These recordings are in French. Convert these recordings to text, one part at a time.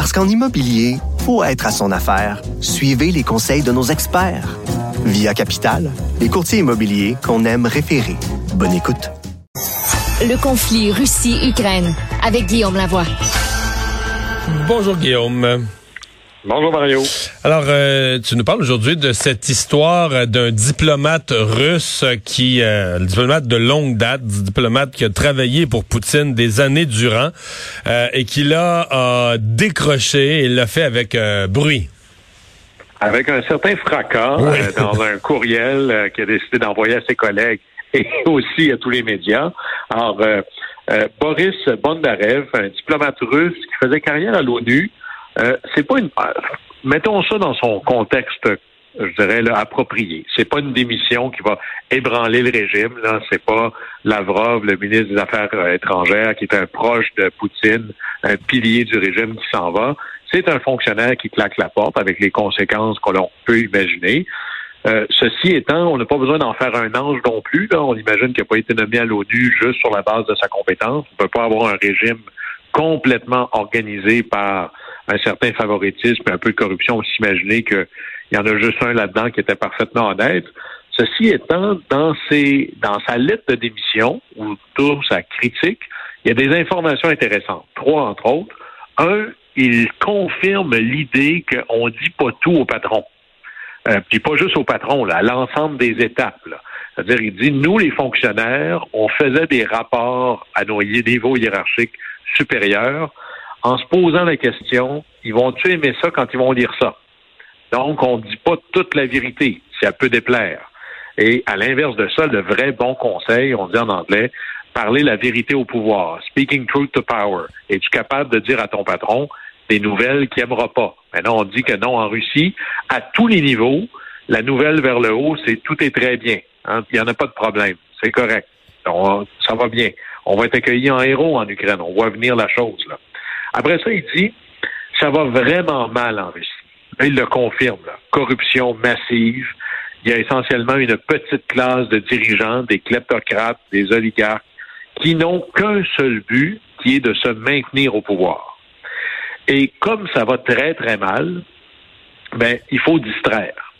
Parce qu'en immobilier, faut être à son affaire. Suivez les conseils de nos experts. Via Capital, les courtiers immobiliers qu'on aime référer. Bonne écoute. Le conflit Russie-Ukraine avec Guillaume Lavoie. Bonjour Guillaume. Bonjour Mario. Alors, euh, tu nous parles aujourd'hui de cette histoire d'un diplomate russe qui, euh, diplomate de longue date, diplomate qui a travaillé pour Poutine des années durant euh, et qui l'a a décroché et l'a fait avec bruit. Avec un certain fracas dans un courriel qu'il a décidé d'envoyer à ses collègues et aussi à tous les médias. Alors, euh, euh, Boris Bondarev, un diplomate russe qui faisait carrière à l'ONU, euh, c'est pas une. Mettons ça dans son contexte, je dirais là, approprié. C'est pas une démission qui va ébranler le régime. Là, c'est pas Lavrov, le ministre des Affaires étrangères, qui est un proche de Poutine, un pilier du régime qui s'en va. C'est un fonctionnaire qui claque la porte avec les conséquences qu'on peut imaginer. Euh, ceci étant, on n'a pas besoin d'en faire un ange non plus. Là. On imagine qu'il n'a pas été nommé à l'ONU juste sur la base de sa compétence. On ne peut pas avoir un régime complètement organisé par un certain favoritisme et un peu de corruption. On s'imaginer qu'il y en a juste un là-dedans qui était parfaitement honnête. Ceci étant, dans, ses, dans sa lettre de démission ou tout sa critique, il y a des informations intéressantes. Trois, entre autres. Un, il confirme l'idée qu'on ne dit pas tout au patron. Euh, puis pas juste au patron, là, à l'ensemble des étapes. C'est-à-dire, il dit, nous, les fonctionnaires, on faisait des rapports à nos niveaux hiérarchiques supérieurs en se posant la question, ils vont-tu aimer ça quand ils vont lire ça? Donc, on ne dit pas toute la vérité, si elle peut déplaire. Et à l'inverse de ça, le vrai bon conseil, on dit en anglais, parler la vérité au pouvoir, speaking truth to power. Es-tu capable de dire à ton patron, des nouvelles qu'il n'aimera pas? Maintenant, on dit que non en Russie. À tous les niveaux, la nouvelle vers le haut, c'est tout est très bien. Hein. Il n'y en a pas de problème. C'est correct. ça va bien. On va être accueillis en héros en Ukraine. On voit venir la chose. Là. Après ça, il dit ça va vraiment mal en Russie. il le confirme. Corruption massive. Il y a essentiellement une petite classe de dirigeants, des kleptocrates, des oligarques, qui n'ont qu'un seul but, qui est de se maintenir au pouvoir. Et comme ça va très, très mal, ben, il faut distraire.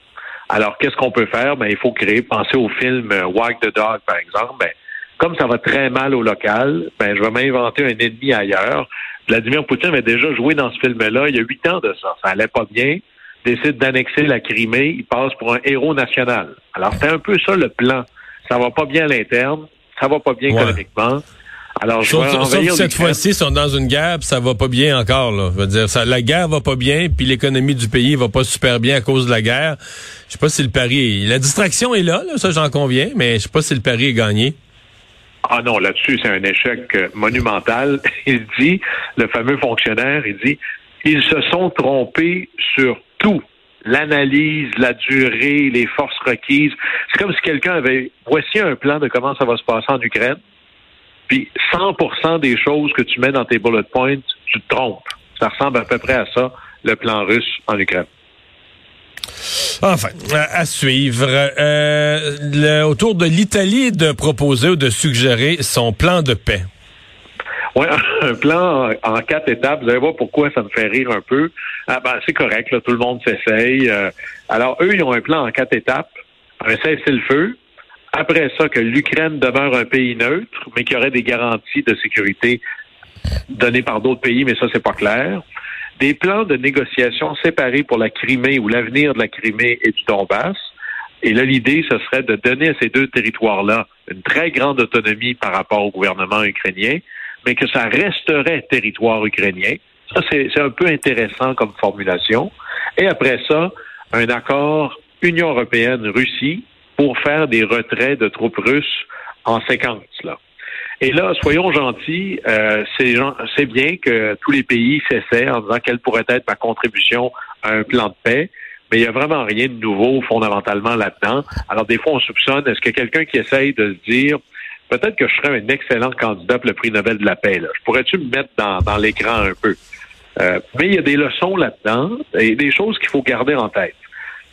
Alors, qu'est-ce qu'on peut faire? Ben, il faut créer, penser au film euh, Wag the Dog, par exemple. Ben, comme ça va très mal au local, ben, je vais m'inventer un ennemi ailleurs. Vladimir Poutine avait déjà joué dans ce film-là il y a huit ans de ça. Ça allait pas bien. Décide d'annexer la Crimée. Il passe pour un héros national. Alors, c'est un peu ça le plan. Ça va pas bien à l'interne. Ça va pas bien économiquement. Alors, je sauf, cette fois-ci, ils sont dans une guerre, pis ça va pas bien encore. Là. Je veux dire, ça, la guerre va pas bien, puis l'économie du pays va pas super bien à cause de la guerre. Je sais pas si le pari, la distraction est là, là ça j'en conviens, mais je sais pas si le pari est gagné. Ah non, là-dessus, c'est un échec euh, monumental. Il dit, le fameux fonctionnaire, il dit, ils se sont trompés sur tout. L'analyse, la durée, les forces requises. C'est comme si quelqu'un avait, voici un plan de comment ça va se passer en Ukraine. Puis 100% des choses que tu mets dans tes bullet points, tu te trompes. Ça ressemble à peu près à ça, le plan russe en Ukraine. Enfin, à suivre. Euh, autour de l'Italie de proposer ou de suggérer son plan de paix. Oui, un plan en quatre étapes. Vous allez voir pourquoi ça me fait rire un peu. Ah ben, c'est correct, là, tout le monde s'essaye. Euh, alors, eux, ils ont un plan en quatre étapes. Un cessez-le-feu, après ça, que l'Ukraine demeure un pays neutre, mais qu'il y aurait des garanties de sécurité données par d'autres pays, mais ça, c'est pas clair. Des plans de négociation séparés pour la Crimée ou l'avenir de la Crimée et du Donbass. Et là, l'idée, ce serait de donner à ces deux territoires-là une très grande autonomie par rapport au gouvernement ukrainien, mais que ça resterait territoire ukrainien. Ça, c'est un peu intéressant comme formulation. Et après ça, un accord Union européenne-Russie pour faire des retraits de troupes russes en séquence. Là. Et là, soyons gentils, euh, c'est bien que tous les pays s'essaient en disant quelle pourrait être ma contribution à un plan de paix, mais il n'y a vraiment rien de nouveau fondamentalement là-dedans. Alors des fois, on soupçonne, est-ce a quelqu'un qui essaye de se dire, peut-être que je serais un excellent candidat pour le prix Nobel de la paix. Je pourrais-tu me mettre dans, dans l'écran un peu? Euh, mais il y a des leçons là-dedans et des choses qu'il faut garder en tête.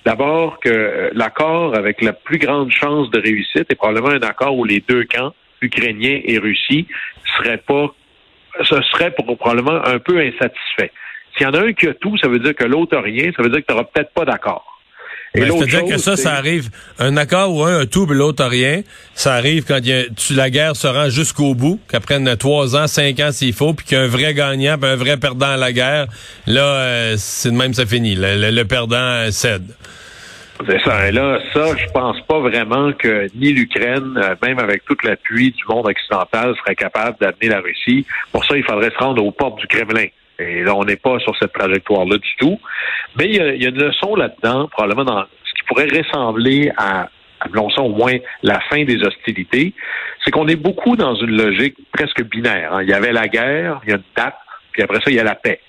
D'abord que euh, l'accord avec la plus grande chance de réussite est probablement un accord où les deux camps, ukrainiens et Russie, seraient pas, ce serait probablement un peu insatisfait. S'il y en a un qui a tout, ça veut dire que l'autre a rien, ça veut dire que tu n'auras peut-être pas d'accord. Ben, c'est-à-dire que ça, ça arrive, un accord où un a tout, mais l'autre a rien, ça arrive quand y a, tu, la guerre se rend jusqu'au bout, qu'après trois ans, cinq ans s'il faut, puis qu'il y a un vrai gagnant, puis un vrai perdant à la guerre, là, euh, c'est de même, ça finit. Le, perdant euh, cède. Ça. Et là, ça, je pense pas vraiment que ni l'Ukraine, euh, même avec tout l'appui du monde occidental, serait capable d'amener la Russie. Pour ça, il faudrait se rendre aux portes du Kremlin. Et là, on n'est pas sur cette trajectoire-là du tout. Mais il y, a, une leçon là-dedans, probablement dans ce qui pourrait ressembler à, appelons ça au moins la fin des hostilités, c'est qu'on est beaucoup dans une logique presque binaire. Hein. Il y avait la guerre, il y a une date, puis après ça, il y a la paix.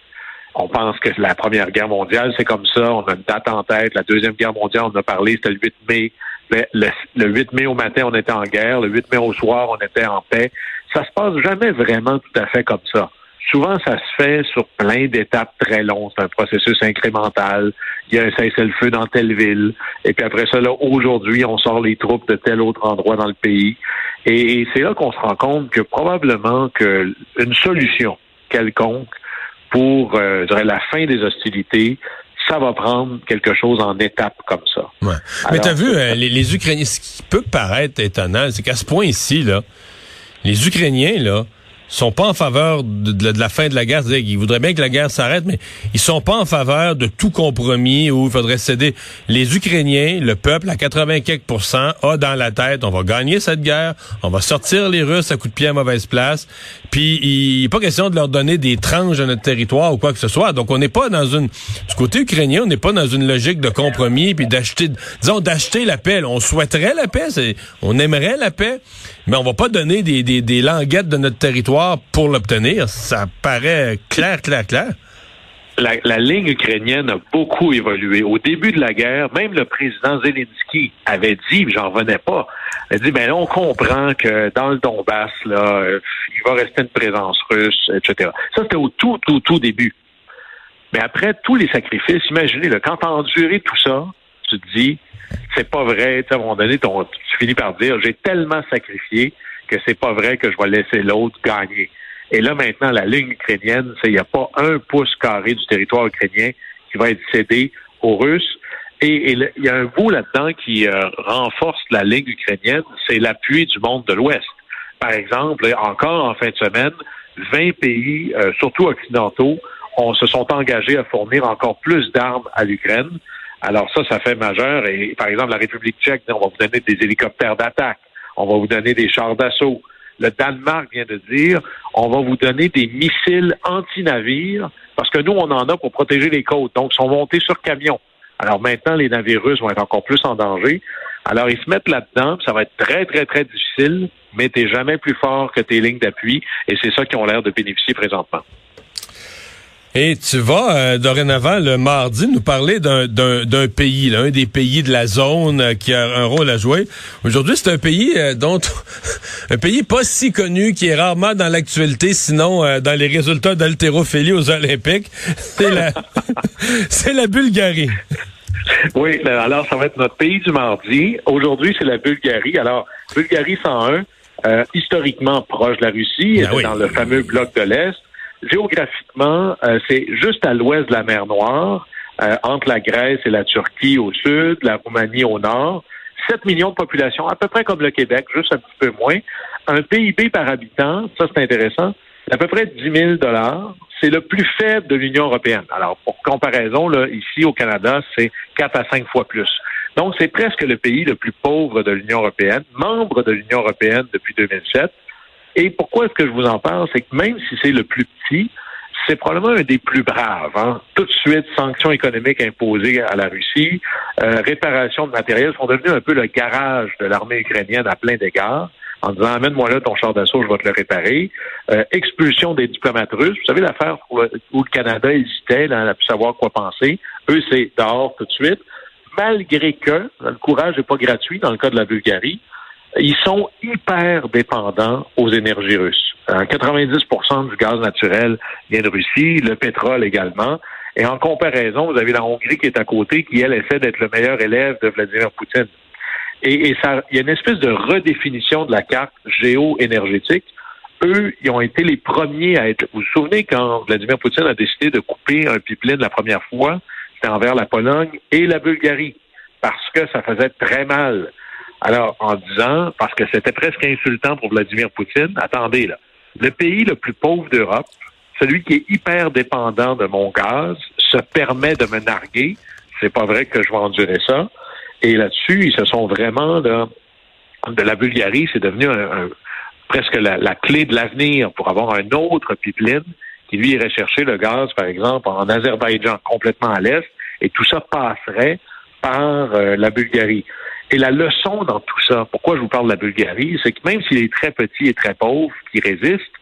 On pense que la Première Guerre mondiale, c'est comme ça, on a une date en tête. La Deuxième Guerre mondiale, on a parlé, c'était le 8 mai. Le, le, 8 mai au matin, on était en guerre. Le 8 mai au soir, on était en paix. Ça se passe jamais vraiment tout à fait comme ça. Souvent, ça se fait sur plein d'étapes très longues. C'est un processus incrémental. Il y a un cessez-le-feu dans telle ville. Et puis après ça, là, aujourd'hui, on sort les troupes de tel autre endroit dans le pays. Et, c'est là qu'on se rend compte que probablement que une solution quelconque pour euh, la fin des hostilités, ça va prendre quelque chose en étapes comme ça. Ouais. Mais tu as vu, euh, les, les, Ukrainiens, ce qui peut paraître étonnant, c'est qu'à ce point-ci, là, les Ukrainiens, là, sont pas en faveur de, la fin de la guerre. C'est-à-dire qu'ils voudraient bien que la guerre s'arrête, mais ils sont pas en faveur de tout compromis où il faudrait céder. Les Ukrainiens, le peuple, à 80 quelques a dans la tête, on va gagner cette guerre, on va sortir les Russes à coup de pied à mauvaise place, puis il n'est pas question de leur donner des tranches de notre territoire ou quoi que ce soit. Donc on n'est pas dans une... Du côté ukrainien, on n'est pas dans une logique de compromis, puis d'acheter, disons, d'acheter la paix. On souhaiterait la paix, on aimerait la paix, mais on va pas donner des, des, languettes de notre territoire pour l'obtenir. Ça paraît clair, clair, clair. La, ligne ukrainienne a beaucoup évolué. Au début de la guerre, même le président Zelensky avait dit, j'en revenais pas, il a dit, ben là, on comprend que dans le Donbass, là, il va rester une présence russe, etc. Ça, c'était au tout, tout, tout début. Mais après tous les sacrifices, imaginez, là, quand tu as enduré tout ça, tu te dis, c'est pas vrai, à un moment donné, tu finis par dire, j'ai tellement sacrifié, que c'est pas vrai que je vais laisser l'autre gagner. Et là, maintenant, la ligne ukrainienne, c'est il n'y a pas un pouce carré du territoire ukrainien qui va être cédé aux Russes. Et il y a un bout là-dedans qui euh, renforce la ligne ukrainienne, c'est l'appui du monde de l'Ouest. Par exemple, encore en fin de semaine, 20 pays, euh, surtout occidentaux, se sont engagés à fournir encore plus d'armes à l'Ukraine. Alors ça, ça fait majeur. Et par exemple, la République tchèque, on va vous donner des hélicoptères d'attaque on va vous donner des chars d'assaut. Le Danemark vient de dire, on va vous donner des missiles anti-navires, parce que nous, on en a pour protéger les côtes. Donc, ils sont montés sur camion. Alors maintenant, les navires russes vont être encore plus en danger. Alors, ils se mettent là-dedans, ça va être très, très, très difficile, mais t'es jamais plus fort que tes lignes d'appui, et c'est ça qui ont l'air de bénéficier présentement. Et tu vas euh, dorénavant le mardi nous parler d'un pays, là, un des pays de la zone euh, qui a un rôle à jouer. Aujourd'hui, c'est un pays euh, dont un pays pas si connu, qui est rarement dans l'actualité, sinon dans les résultats d'haltérophilie aux Olympiques. C'est la, c'est la Bulgarie. Oui, ben, alors ça va être notre pays du mardi. Aujourd'hui, c'est la Bulgarie. Alors, Bulgarie 101, historiquement proche de la Russie, ben dans le fameux bloc de l'Est géographiquement, euh, c'est juste à l'ouest de la mer Noire, euh, entre la Grèce et la Turquie au sud, la Roumanie au nord. 7 millions de population, à peu près comme le Québec, juste un petit peu moins. Un PIB par habitant, ça c'est intéressant, à peu près 10 000 dollars. C'est le plus faible de l'Union européenne. Alors, pour comparaison, là, ici au Canada, c'est 4 à 5 fois plus. Donc, c'est presque le pays le plus pauvre de l'Union européenne, membre de l'Union européenne depuis 2007. Et pourquoi est-ce que je vous en parle? C'est que même si c'est le plus petit, c'est probablement un des plus braves. Hein. Tout de suite, sanctions économiques imposées à la Russie, euh, réparation de matériel sont devenus un peu le garage de l'armée ukrainienne à plein d'égards. en disant amène-moi là ton char d'assaut, je vais te le réparer. Euh, expulsion des diplomates russes. Vous savez l'affaire où le Canada hésitait là, à savoir quoi penser. Eux, c'est dehors tout de suite. Malgré que le courage n'est pas gratuit dans le cas de la Bulgarie, ils sont hyper dépendants aux énergies russes. 90% du gaz naturel vient de Russie, le pétrole également. Et en comparaison, vous avez la Hongrie qui est à côté, qui, elle, essaie d'être le meilleur élève de Vladimir Poutine. Et, ça, il y a une espèce de redéfinition de la carte géo-énergétique. Eux, ils ont été les premiers à être. Vous vous souvenez quand Vladimir Poutine a décidé de couper un pipeline la première fois, c'était envers la Pologne et la Bulgarie, parce que ça faisait très mal. Alors, en disant, parce que c'était presque insultant pour Vladimir Poutine, attendez là, le pays le plus pauvre d'Europe, celui qui est hyper dépendant de mon gaz, se permet de me narguer. C'est pas vrai que je vais endurer ça. Et là-dessus, ils se sont vraiment de la Bulgarie, c'est devenu presque la, clé de l'avenir pour avoir un autre pipeline qui lui irait chercher le gaz, par exemple, en Azerbaïdjan, complètement à l'est, et tout ça passerait par euh, la Bulgarie. Et la leçon dans tout ça, pourquoi je vous parle de la Bulgarie, c'est que même s'il est très petit et très pauvre, qui résiste,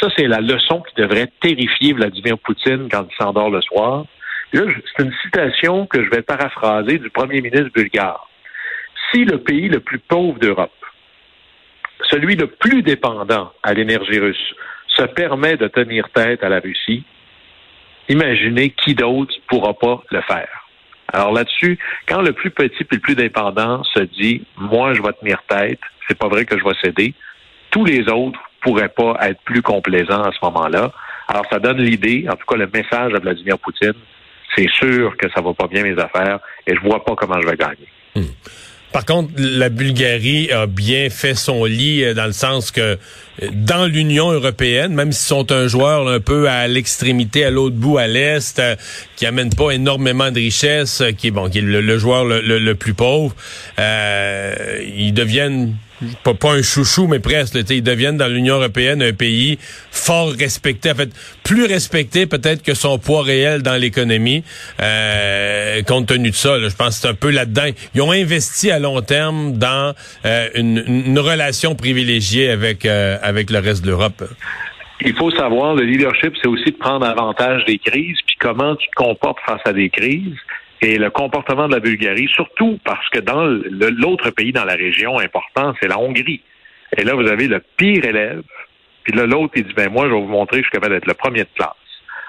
ça, c'est la leçon qui devrait terrifier Vladimir Poutine quand il s'endort le soir. C'est une citation que je vais paraphraser du premier ministre bulgare. Si le pays le plus pauvre d'Europe, celui le plus dépendant à l'énergie russe, se permet de tenir tête à la Russie, imaginez qui d'autre pourra pas le faire. Alors là-dessus, quand le plus petit et le plus dépendant se dit, moi, je vais tenir tête, c'est pas vrai que je vais céder, tous les autres pourraient pas être plus complaisants à ce moment-là. Alors ça donne l'idée, en tout cas le message à Vladimir Poutine, c'est sûr que ça va pas bien mes affaires et je vois pas comment je vais gagner. Hmm. Par contre, la Bulgarie a bien fait son lit euh, dans le sens que euh, dans l'Union européenne, même s'ils sont un joueur un peu à l'extrémité, à l'autre bout, à l'est, euh, qui amène pas énormément de richesses, qui est bon, qui est le, joueur le, plus pauvre, ils deviennent pas, pas un chouchou, mais presque. ils deviennent dans l'Union européenne un pays fort respecté, en fait, plus respecté peut-être que son poids réel dans l'économie, euh, compte tenu de ça. je pense que c'est un peu là-dedans. Ils ont investi à long terme dans euh, une, relation privilégiée avec, euh, avec le reste de l'Europe. Il faut savoir, le leadership, c'est aussi de prendre avantage des crises, puis comment tu te comportes face à des crises et le comportement de la Bulgarie, surtout parce que dans l'autre pays dans la région important, c'est la Hongrie. Et là, vous avez le pire élève, puis là, l'autre, il dit, ben moi, je vais vous montrer que je suis capable le premier de classe.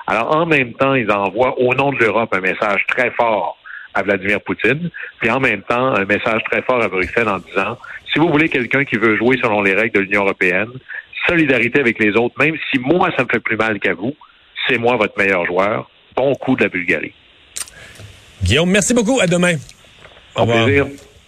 Alors, en même temps, ils envoient au nom de l'Europe un message très fort à Vladimir Poutine, puis en même temps, un message très fort à Bruxelles en disant, si vous voulez quelqu'un qui veut jouer selon les règles de l'Union européenne, solidarité avec les autres, même si moi, ça me fait plus mal qu'à vous, c'est moi votre meilleur joueur. Bon coup de la Bulgarie. Guillaume, merci beaucoup. À demain. Au, revoir. plaisir.